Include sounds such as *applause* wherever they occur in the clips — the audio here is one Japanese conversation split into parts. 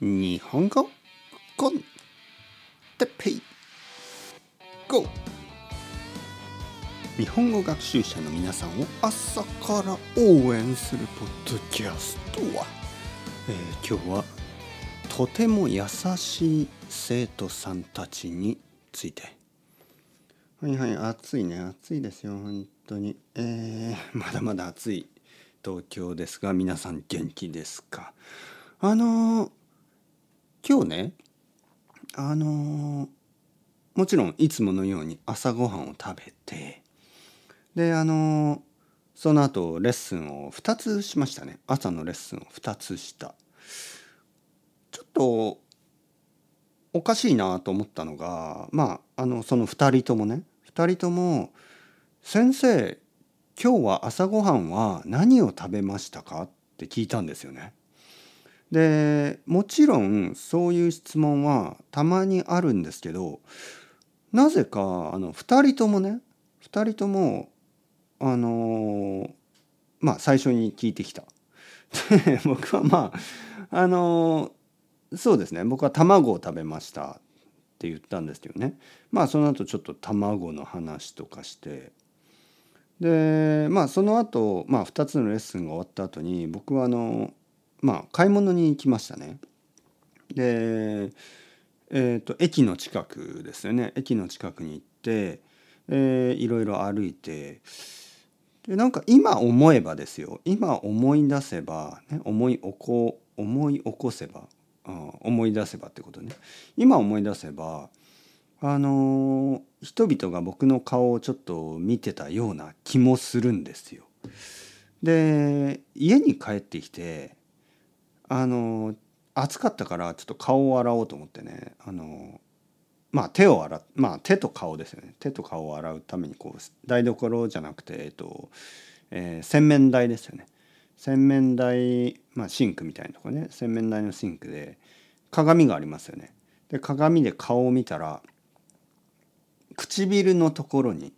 日本語コンテペイ。GO! 日本語学習者の皆さんを朝から応援するポッドキャストは、えー今日はとても優しい生徒さんたちについて。はいはい暑いね。暑いですよ。本当に。えー、まだまだ暑い東京ですが皆さん元気ですか？あのー今日ねあのーもちろんいつものように朝ごはんを食べてであのーその後レッスンを2つしましたね朝のレッスンを2つしたちょっとおかしいなと思ったのがまああのその2人ともね2人とも「先生今日は朝ごはんは何を食べましたか?」って聞いたんですよね。でもちろんそういう質問はたまにあるんですけどなぜかあの2人ともね2人ともあのーまあ最初に聞いてきた。僕はまああのーそうですね。僕は卵を食べましたって言ったんですけどね。まあその後ちょっと卵の話とかして。でまあその後、まあ2つのレッスンが終わった後に僕はあのまあ買い物に行きましたね。でえー、と駅の近くですよね駅の近くに行って、えーいろいろ歩いてでなんか今思えばですよ今思い出せば、ね、思い起こ思い起こせばあ思い出せばってことね今思い出せばあのー人々が僕の顔をちょっと見てたような気もするんですよ。で家に帰ってきてあの暑かったからちょっと顔を洗おうと思ってねあのまあ手を洗まあ手と顔ですよね。手と顔を洗うためにこう台所じゃなくてえっと、えー洗面台ですよね。洗面台まあシンクみたいなとこね。洗面台のシンクで鏡がありますよね。で鏡で顔を見たら唇のところに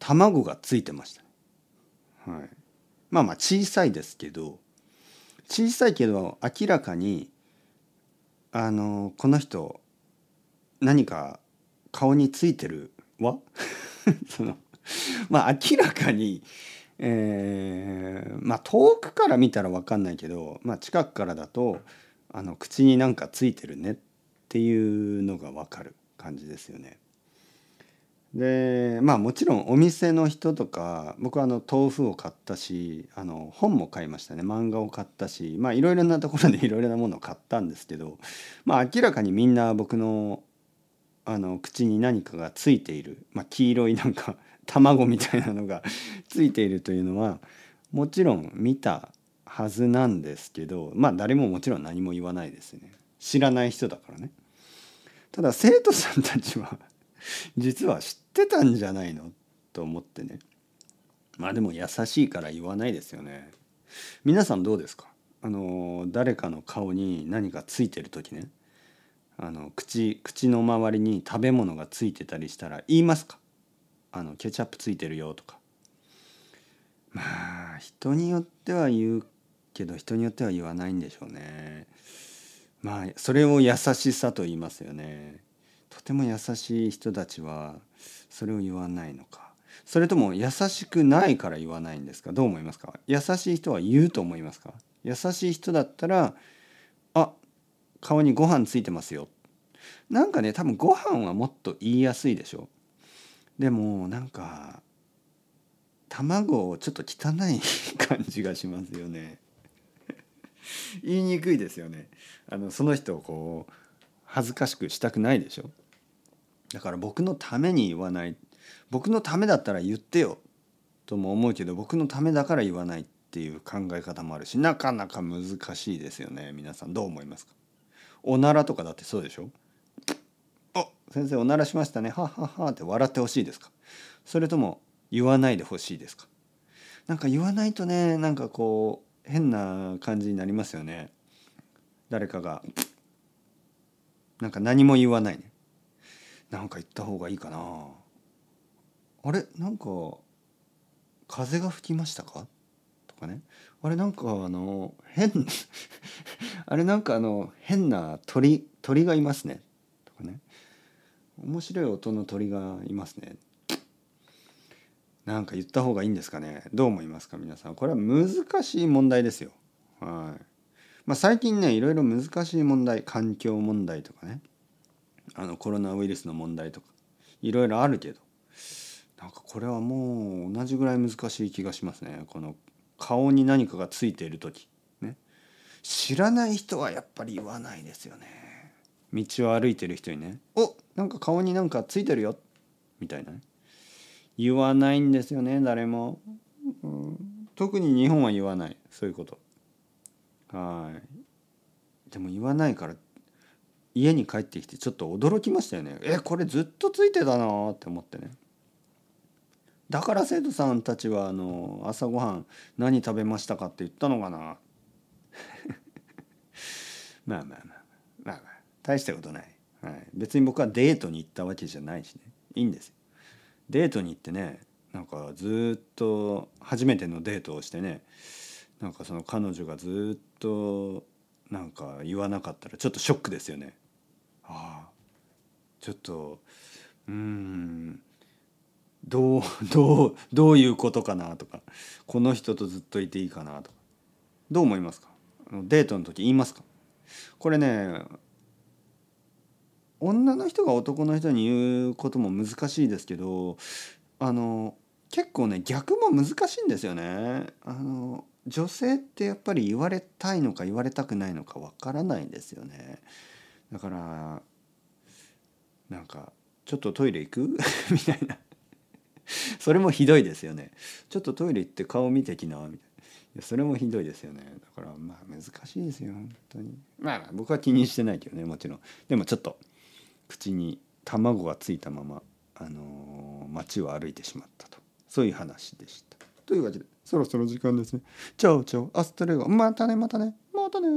卵がついてました。はい。まあまあ小さいですけど小さいけど明らかにあのこの人何か顔についてるわ？*laughs* そのまあ明らかに、えーまあ遠くから見たら分かんないけど、まあ、近くからだとあの口になんかついてるねっていうのが分かる感じですよね。でまあもちろんお店の人とか僕はあの豆腐を買ったしあの本も買いましたね漫画を買ったしまあいろいろなところで *laughs* いろいろなものを買ったんですけどまあ明らかにみんな僕のあの口に何かがついている、まあ、黄色いなんか卵みたいなのが *laughs* ついているというのはもちろん見たはずなんですけどまあ誰ももちろん何も言わないですね知らない人だからね。ただ生徒さんたちは実は知ってたんじゃないの？と思ってね。まあでも優しいから言わないですよね。皆さんどうですか？あの誰かの顔に何かついてる時ね。あの口口の周りに食べ物がついてたりしたら言いますか？あのケチャップついてるよとか。まあ人によっては言うけど人によっては言わないんでしょうね。まあそれを優しさと言いますよね。とても優しい人たちはそれを言わないのか。それとも優しくないから言わないんですか？どう思いますか？優しい人は言うと思いますか？優しい人だったらあ顔にご飯ついてますよ。なんかね多分ご飯はもっと言いやすいでしょ。でもなんか卵ちょっと汚い感じがしますよね。*laughs* 言いにくいですよね。あのその人をこう恥ずかしくしたくないでしょ。だから僕のために言わない。僕のためだったら言ってよ。とも思うけど僕のためだから言わないっていう考え方もあるしなかなか難しいですよね。皆さんどう思いますか？おならとかだってそうでしょ？あ先生おならしましたね。はっはっはって笑ってほしいですか？それとも言わないでほしいですか？なんか言わないとねなんかこう変な感じになりますよね。誰かが。なんか何も言わないね。なんか言った方がいいかな。あれなんか風が吹きましたか？とかね。あれなんかあの変 *laughs* あれなんかあの変な鳥鳥がいますね。とかね。面白い音の鳥がいますね。なんか言った方がいいんですかね。どう思いますか皆さん。これは難しい問題ですよ。はい。まあ最近ねいろいろ難しい問題環境問題とかね。あのコロナウイルスの問題とかいろいろあるけどなんかこれはもう同じぐらい難しい気がしますね。この顔に何かがついている時。ね。知らない人はやっぱり言わないですよね。道を歩いてる人にね「おなんか顔になんかついてるよ」みたいなね。言わないんですよね誰も、うん、特に日本は言わない。そういうこと。はい。でも言わないから家に帰ってきてちょっと驚きましたよね。えこれずっとついてたなって思ってね。だから生徒さんたちはあの朝ごはん何食べましたかって言ったのかな。*laughs* まあまあまあまあまあ。大したことない、はい、別に僕はデートに行ったわけじゃないしね。いいんですよ。デートに行ってねなんかずっと初めてのデートをしてねなんかその彼女がずっとなんか言わなかったらちょっとショックですよね。ああちょっとうんどう *laughs* どうどういうことかなとかこの人とずっといていいかなとかどう思いますか？デートの時言いますか？これね女の人が男の人に言うことも難しいですけどあの結構ね逆も難しいんですよね。あの女性ってやっぱり言われたいのか言われたくないのかわからないんですよね。だからなんか「ちょっとトイレ行く? *laughs*」みたいな。それもひどいですよね。ちょっとトイレ行って顔見てきなみたいな。それもひどいですよね。だからまあ難しいですよ本当に。まあ僕は気にしてないけどねもちろん。でもちょっと口に卵がついたまま、あのー、街を歩いてしまったと。そういう話でした。というわけでそろそろ時間ですね。 Ciao ciao。 Hasta luego。またねまたね。またね